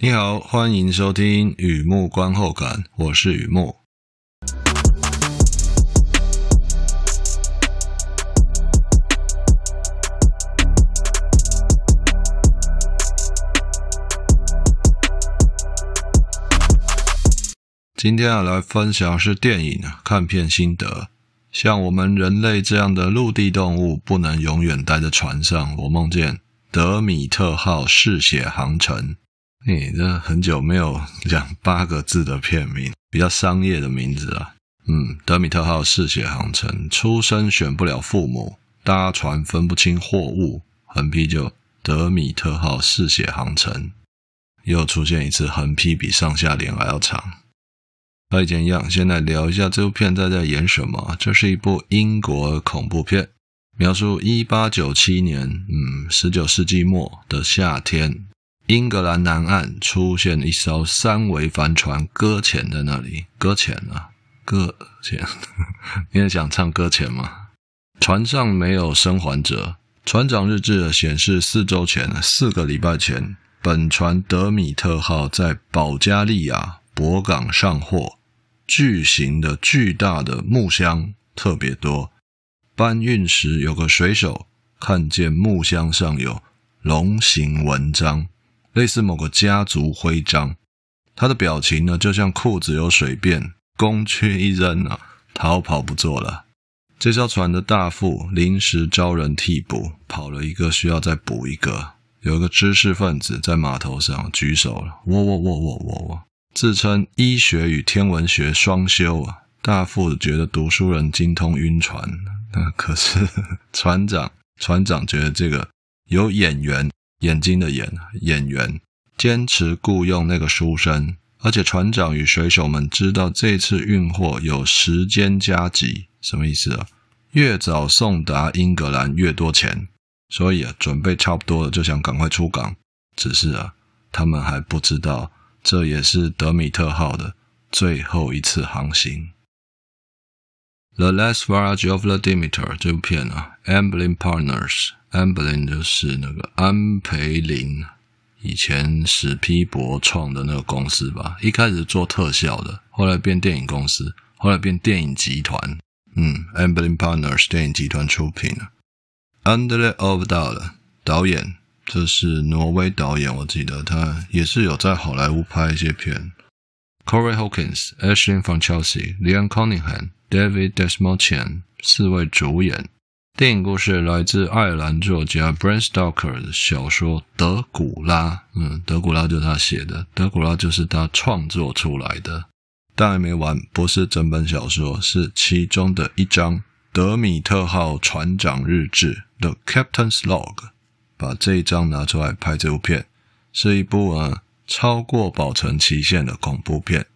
你好，欢迎收听雨木观后感，我是雨木。今天要来分享是电影看片心得。像我们人类这样的陆地动物，不能永远待在船上。我梦见德米特号嗜血航程。你这很久没有讲八个字的片名，比较商业的名字啊。嗯，德米特号嗜血航程，出生选不了父母，搭船分不清货物，横批就德米特号嗜血航程。又出现一次横批比上下联还要长。和以前一样，先来聊一下这部片在在演什么。这是一部英国恐怖片，描述一八九七年，嗯，十九世纪末的夏天，英格兰南岸出现一艘三桅帆船搁浅在那里。搁浅啊，搁浅！你也想唱搁浅吗？船上没有生还者。船长日志显示，四周前，四个礼拜前，本船德米特号在保加利亚博港上货。巨型的、巨大的木箱特别多。搬运时，有个水手看见木箱上有龙形纹章，类似某个家族徽章。他的表情呢，就像裤子有水便，工具一扔啊，逃跑不做了。这艘船的大副临时招人替补，跑了一个需要再补一个。有一个知识分子在码头上举手了，喔喔喔喔喔喔。自称医学与天文学双修啊，大副觉得读书人精通晕船，可是船长船长觉得这个有眼缘，眼睛的眼演员，坚持雇佣那个书生，而且船长与水手们知道这次运货有时间加急，什么意思啊？越早送达英格兰越多钱，所以啊，准备差不多了就想赶快出港，只是啊，他们还不知道。这也是德米特号的最后一次航行。《The Last Voyage of the Demeter》这部片啊，Amblin Partners，Amblin 就是那个安培林，以前史匹柏创的那个公司吧。一开始做特效的，后来变电影公司，后来变电影集团。嗯，Amblin Partners 电影集团出品的。Andre o v d a l 导演。这是挪威导演，我记得他也是有在好莱坞拍一些片。Corey Hawkins、Aisling from Chelsea、Leon Cunningham、David Desmarchian 四位主演。电影故事来自爱尔兰作家 Bram Stoker 的小说《德古拉》。嗯，德古拉就是他写的，德古拉就是他创作出来的。但还没完，不是整本小说，是其中的一章《德米特号船长日志》（The Captain's Log）。把这一张拿出来拍这部片，是一部啊超过保存期限的恐怖片。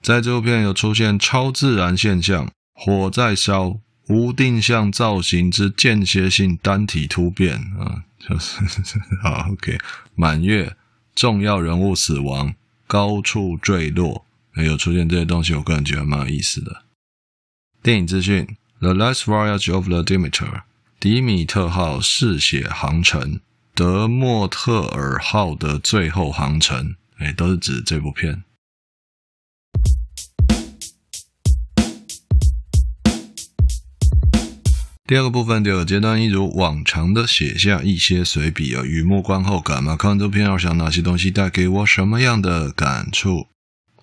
在这部片有出现超自然现象，火在烧，无定向造型之间歇性单体突变啊，就是 好 OK。满月，重要人物死亡，高处坠落，有出现这些东西，我个人觉得蛮有意思的。电影资讯，《The Last Voyage of the Demeter》。迪米特号嗜血航程，德莫特尔号的最后航程，哎，都是指这部片。第二个部分，第二阶段，一如往常的写下一些随笔啊，雨木观后感嘛。看完这部片，要想哪些东西带给我什么样的感触？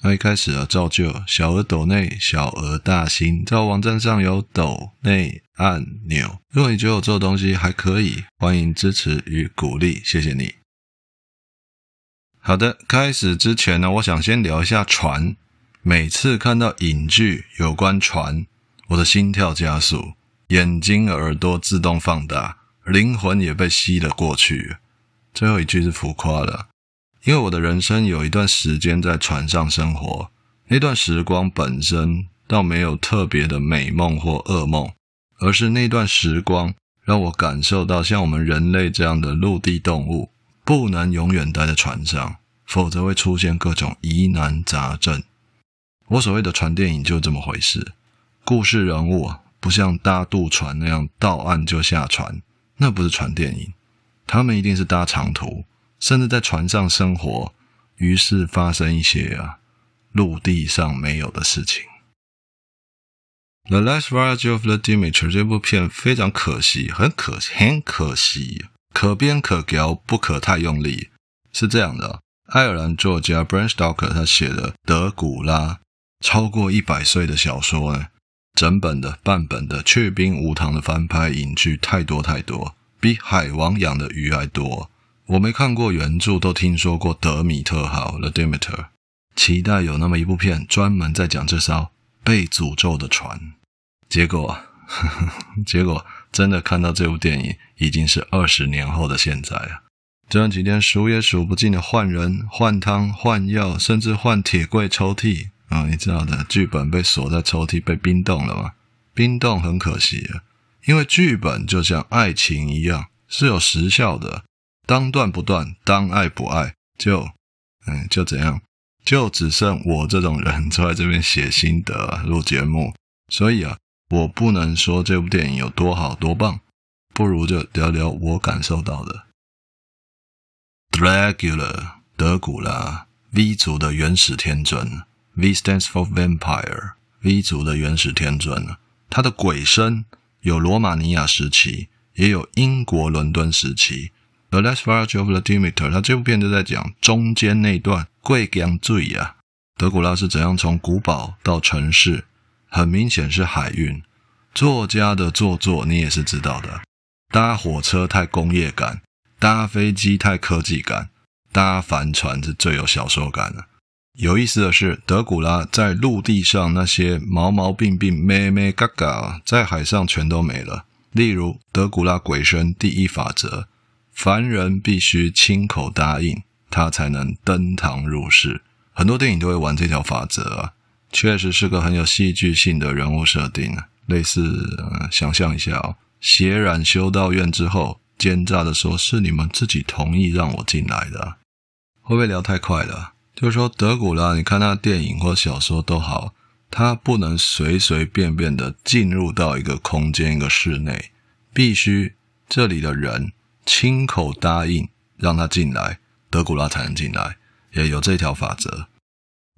那一开始啊，照旧，小额抖内，小额大新，在网站上有抖内按钮。如果你觉得我做的东西还可以，欢迎支持与鼓励，谢谢你。好的，开始之前呢，我想先聊一下船。每次看到影剧有关船，我的心跳加速，眼睛耳朵自动放大，灵魂也被吸了过去。最后一句是浮夸的。因为我的人生有一段时间在船上生活，那段时光本身倒没有特别的美梦或噩梦，而是那段时光让我感受到，像我们人类这样的陆地动物，不能永远待在船上，否则会出现各种疑难杂症。我所谓的船电影就这么回事，故事人物不像搭渡船那样到岸就下船，那不是船电影，他们一定是搭长途。甚至在船上生活，于是发生一些啊陆地上没有的事情。《The Last Voyage of the Demeter》这部片非常可惜，很可很可惜，可编可嚼，不可太用力。是这样的，爱尔兰作家 Bram Stoker 他写的《德古拉》，超过一百岁的小说呢，整本的、半本的、去冰无糖的翻拍影剧太多太多，比海王养的鱼还多。我没看过原著，都听说过德米特号 The Demeter，期待有那么一部片专门在讲这艘被诅咒的船。结果，呵呵，结果真的看到这部电影，已经是二十年后的现在了。这几天数也数不尽的换人、换汤、换药，甚至换铁柜抽屉啊、你知道的，剧本被锁在抽屉，被冰冻了吗？冰冻很可惜啊，因为剧本就像爱情一样，是有时效的。当断不断，当爱不爱，就，嗯，就怎样，就只剩我这种人坐在这边写心得、录节目。所以啊，我不能说这部电影有多好多棒，不如就聊聊我感受到的。Dracula，德古拉，V 族的原始天尊，V stands for vampire，V 族的原始天尊，他的鬼身有罗马尼亚时期，也有英国伦敦时期。The Last Voyage of the Demeter，他这部片就在讲中间那段贵江罪呀。德古拉是怎样从古堡到城市？很明显是海运。作家的做作你也是知道的。搭火车太工业感，搭飞机太科技感，搭帆船是最有小说感的。有意思的是，德古拉在陆地上那些毛毛病病、咩咩嘎嘎，在海上全都没了。例如，德古拉鬼神第一法则。凡人必须亲口答应，他才能登堂入室。很多电影都会玩这条法则啊，确实是个很有戏剧性的人物设定。类似，呃，想象一下哦，血染修道院之后，奸诈的说：“是你们自己同意让我进来的。”会不会聊太快了？就是说，德古拉，你看他电影或小说都好，他不能随随便便的进入到一个空间、一个室内，必须这里的人。亲口答应让他进来，德古拉才能进来，也有这条法则。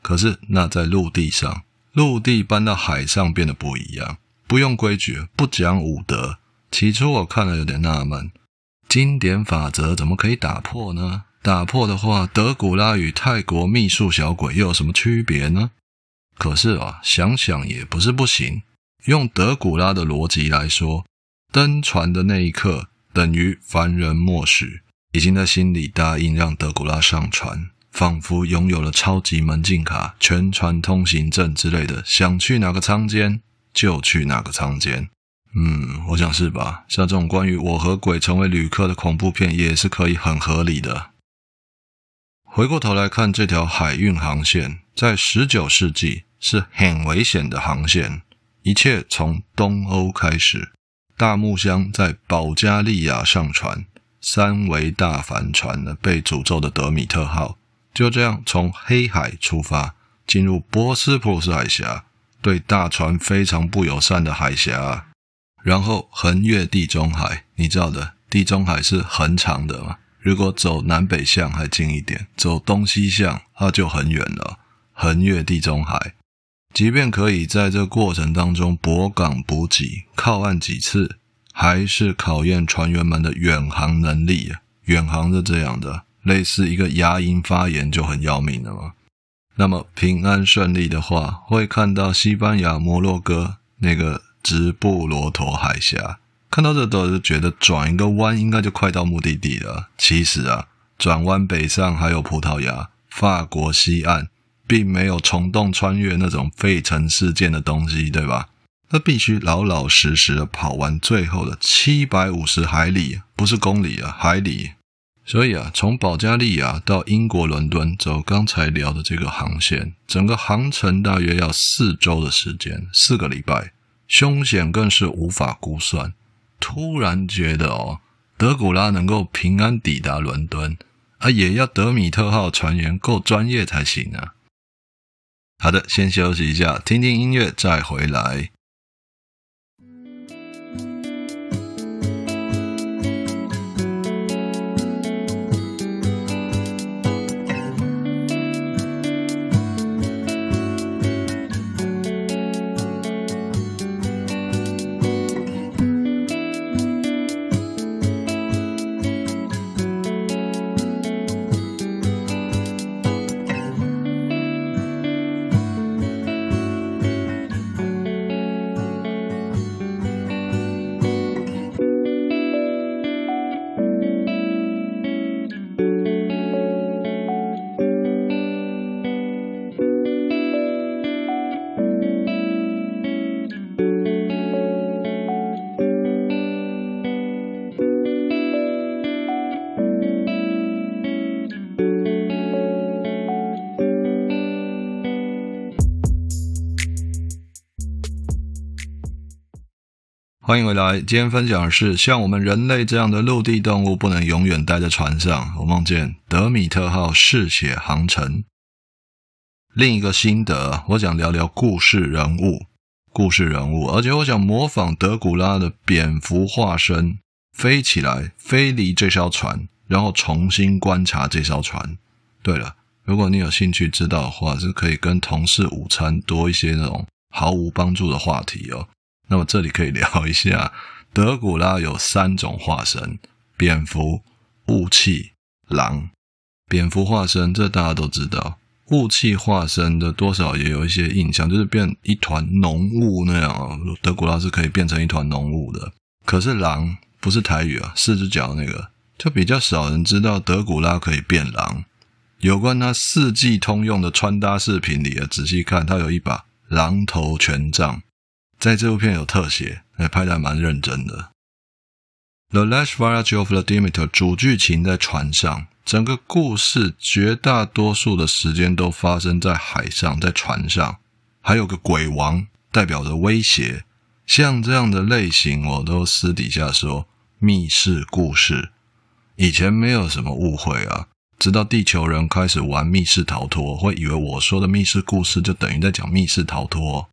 可是那在陆地上，陆地搬到海上变得不一样，不用规矩，不讲武德。起初我看了有点纳闷，经典法则怎么可以打破呢？打破的话，德古拉与泰国秘术小鬼又有什么区别呢？可是啊，想想也不是不行。用德古拉的逻辑来说，登船的那一刻。等于凡人默许，已经在心里答应让德古拉上船，仿佛拥有了超级门禁卡、全船通行证之类的，想去哪个舱间就去哪个舱间。嗯，我想是吧？像这种关于我和鬼成为旅客的恐怖片，也是可以很合理的。回过头来看这条海运航线，在十九世纪是很危险的航线，一切从东欧开始。大木箱在保加利亚上船，三桅大帆船呢被诅咒的德米特号就这样从黑海出发，进入博斯普鲁斯海峡，对大船非常不友善的海峡，啊然后横越地中海。你知道的，地中海是很长的嘛，如果走南北向还近一点，走东西向它就很远了。横越地中海。即便可以在这过程当中泊港补给、靠岸几次，还是考验船员们的远航能力啊。远航是这样的，类似一个牙龈发炎就很要命了嘛。那么平安顺利的话，会看到西班牙摩洛哥那个直布罗陀海峡。看到这都是觉得转一个弯应该就快到目的地了。其实啊，转弯北上还有葡萄牙、法国西岸。并没有虫洞穿越那种费城事件的东西，对吧？那必须老老实实的跑完最后的七百五十海里，不是公里啊，海里。所以啊，从保加利亚到英国伦敦走刚才聊的这个航线，整个航程大约要四周的时间，四个礼拜，凶险更是无法估算。突然觉得哦，德古拉能够平安抵达伦敦啊，也要德米特号船员够专业才行啊。好的，先休息一下，听听音乐，再回来。欢迎回来。今天分享的是，像我们人类这样的陆地动物，不能永远待在船上。我梦见德米特号嗜血航程。另一个心得，我想聊聊故事人物。故事人物，而且我想模仿德古拉的蝙蝠化身，飞起来，飞离这艘船，然后重新观察这艘船。对了，如果你有兴趣知道的话，是可以跟同事午餐多一些那种毫无帮助的话题哦。那么这里可以聊一下，德古拉有三种化身：蝙蝠、雾气、狼。蝙蝠化身，这大家都知道；雾气化身的多少也有一些印象，就是变一团浓雾那样啊。德古拉是可以变成一团浓雾的。可是狼不是台语啊，四只脚那个，就比较少人知道德古拉可以变狼。有关他四季通用的穿搭视频里啊，仔细看，他有一把狼头权杖。在这部片有特写，也拍得还蛮认真的。《The Last Voyage of the Demeter》主剧情在船上，整个故事绝大多数的时间都发生在海上，在船上，还有个鬼王代表着威胁。像这样的类型，我都私底下说密室故事。以前没有什么误会啊，直到地球人开始玩密室逃脱，会以为我说的密室故事就等于在讲密室逃脱。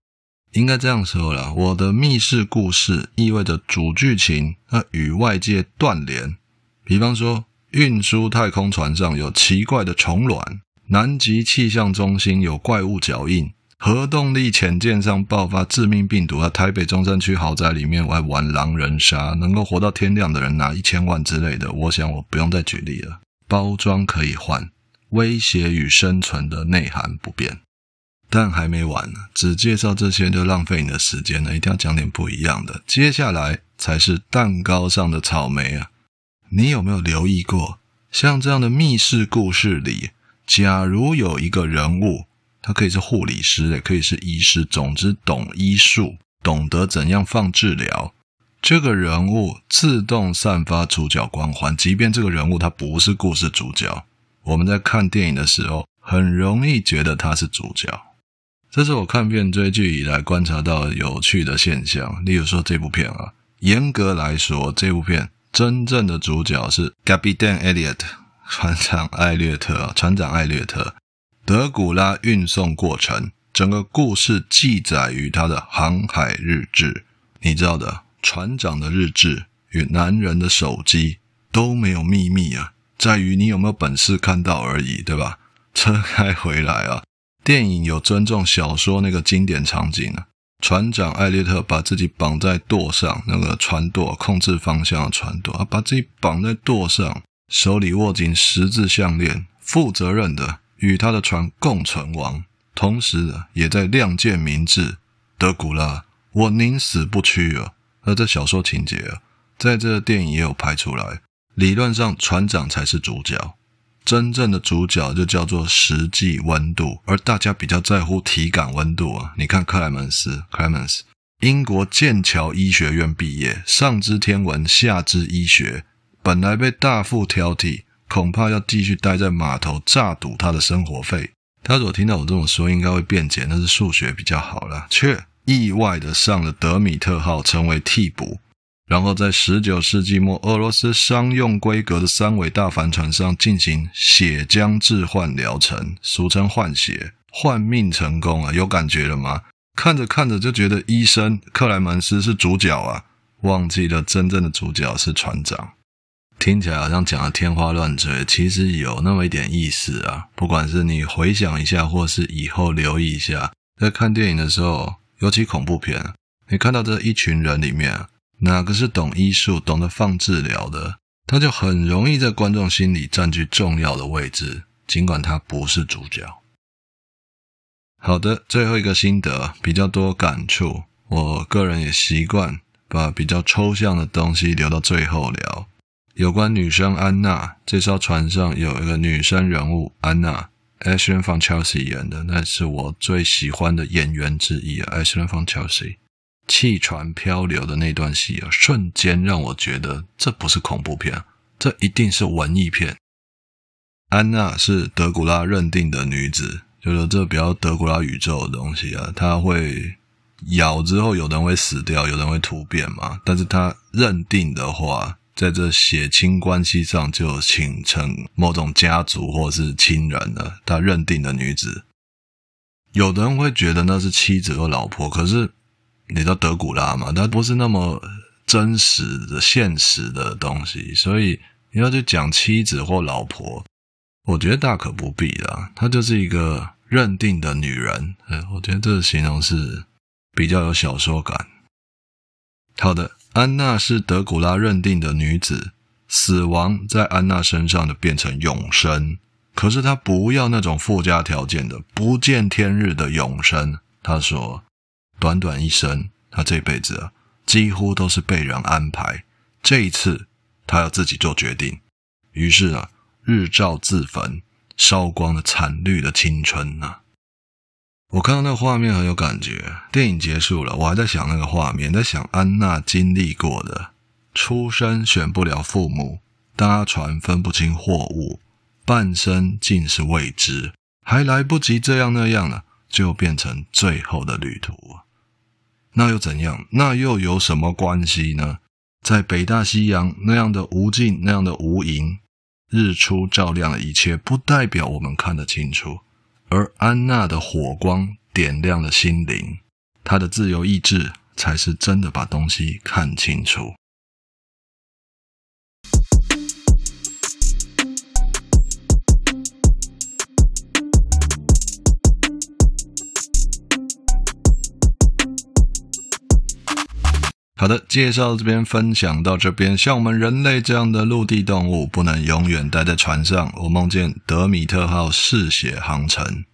应该这样说啦，我的密室故事意味着主剧情要与外界断联。比方说，运输太空船上有奇怪的虫卵，南极气象中心有怪物脚印，核动力潜舰上爆发致命病毒，在台北中山区豪宅里面我还玩狼人杀，能够活到天亮的人拿一千万之类的。我想我不用再举例了，包装可以换，威胁与生存的内涵不变。但还没完呢，只介绍这些就浪费你的时间了。一定要讲点不一样的。接下来才是蛋糕上的草莓啊！你有没有留意过，像这样的密室故事里，假如有一个人物，他可以是护理师，也可以是医师，总之懂医术，懂得怎样放治疗，这个人物自动散发主角光环，即便这个人物他不是故事主角，我们在看电影的时候，很容易觉得他是主角。这是我看片追剧以来观察到有趣的现象。例如说这部片啊，严格来说，这部片真正的主角是 Gabby Dan Elliot，船长艾略特，船长艾略特。德古拉运送过程，整个故事记载于他的航海日志。你知道的，船长的日志与男人的手机都没有秘密啊，在于你有没有本事看到而已，对吧？车开回来啊。电影有尊重小说那个经典场景啊，船长艾略特把自己绑在舵上，那个船舵控制方向的船舵，啊，把自己绑在舵上，手里握紧十字项链，负责任的与他的船共存亡，同时也在亮剑明志，德古拉，我宁死不屈啊！而这小说情节啊，在这电影也有拍出来，理论上船长才是主角。真正的主角就叫做实际温度，而大家比较在乎体感温度啊。你看克莱门斯 （Clemens），英国剑桥医学院毕业，上知天文，下知医学，本来被大副挑剔，恐怕要继续待在码头诈赌他的生活费。他如果听到我这么说，应该会辩解，那是数学比较好了，却意外的上了德米特号，成为替补。然后在十九世纪末，俄罗斯商用规格的三桅大帆船上进行血浆置换疗程，俗称换血，换命成功啊！有感觉了吗？看着看着就觉得医生克莱门斯是主角啊，忘记了真正的主角是船长。听起来好像讲的天花乱坠，其实有那么一点意思啊！不管是你回想一下，或是以后留意一下，在看电影的时候，尤其恐怖片，你看到这一群人里面。哪个是懂医术、懂得放治疗的，他就很容易在观众心里占据重要的位置，尽管他不是主角。好的，最后一个心得比较多感触，我个人也习惯把比较抽象的东西留到最后聊。有关女生安娜，这艘船上有一个女生人物安娜，Aislinn von Chelsea 演的，那是我最喜欢的演员之一啊，Aislinn von Chelsea。弃船漂流的那段戏啊，瞬间让我觉得这不是恐怖片，这一定是文艺片。安娜是德古拉认定的女子，就是这比较德古拉宇宙的东西啊，她会咬之后，有人会死掉，有人会突变嘛。但是他认定的话，在这血亲关系上就形成某种家族或是亲人了。他认定的女子，有的人会觉得那是妻子或老婆，可是你知道德古拉嘛，他不是那么真实的、现实的东西，所以你要去讲妻子或老婆，我觉得大可不必啦。他就是一个认定的女人，我觉得这个形容是比较有小说感。好的。安娜是德古拉认定的女子，死亡在安娜身上的变成永生。可是她不要那种附加条件的不见天日的永生。她说，短短一生，他这辈子啊，几乎都是被人安排。这一次，他要自己做决定。于是啊，日照自焚，烧光了惨绿的青春呐、啊。我看到那个画面很有感觉。电影结束了，我还在想那个画面，在想安娜经历过的：出生选不了父母，搭船分不清货物，半生尽是未知，还来不及这样那样了，就变成最后的旅途。那又怎样？那又有什么关系呢？在北大西洋那样的无尽，那样的无垠，日出照亮了一切，不代表我们看得清楚。而安娜的火光点亮了心灵，她的自由意志才是真的把东西看清楚。好的，介绍这边分享到这边。像我们人类这样的陆地动物，不能永远待在船上。我梦见德米特号嗜血航程。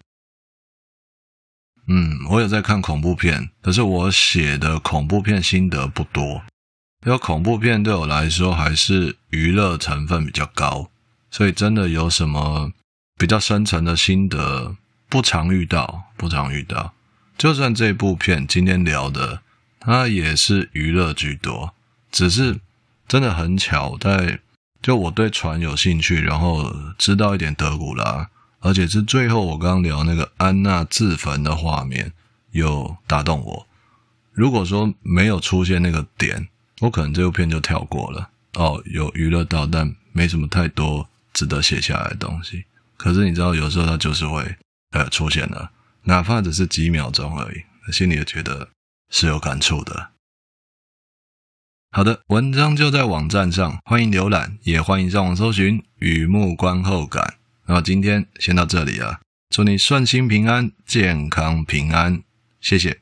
嗯，我有在看恐怖片，可是我写的恐怖片心得不多。因为恐怖片对我来说还是娱乐成分比较高，所以真的有什么比较深层的心得，不常遇到，不常遇到。就算这部片今天聊的。它也是娱乐居多，只是真的很巧，在就我对船有兴趣，然后知道一点德古拉，而且是最后我刚聊那个安娜自焚的画面有打动我。如果说没有出现那个点，我可能这部片就跳过了。哦，有娱乐到，但没什么太多值得写下来的东西。可是你知道，有时候它就是会呃出现了，哪怕只是几秒钟而已，心里也觉得。是有感触的。好的，文章就在网站上，欢迎浏览，也欢迎上网搜寻《雨幕观后感》。那么今天先到这里啊，祝你顺心平安，健康平安，谢谢。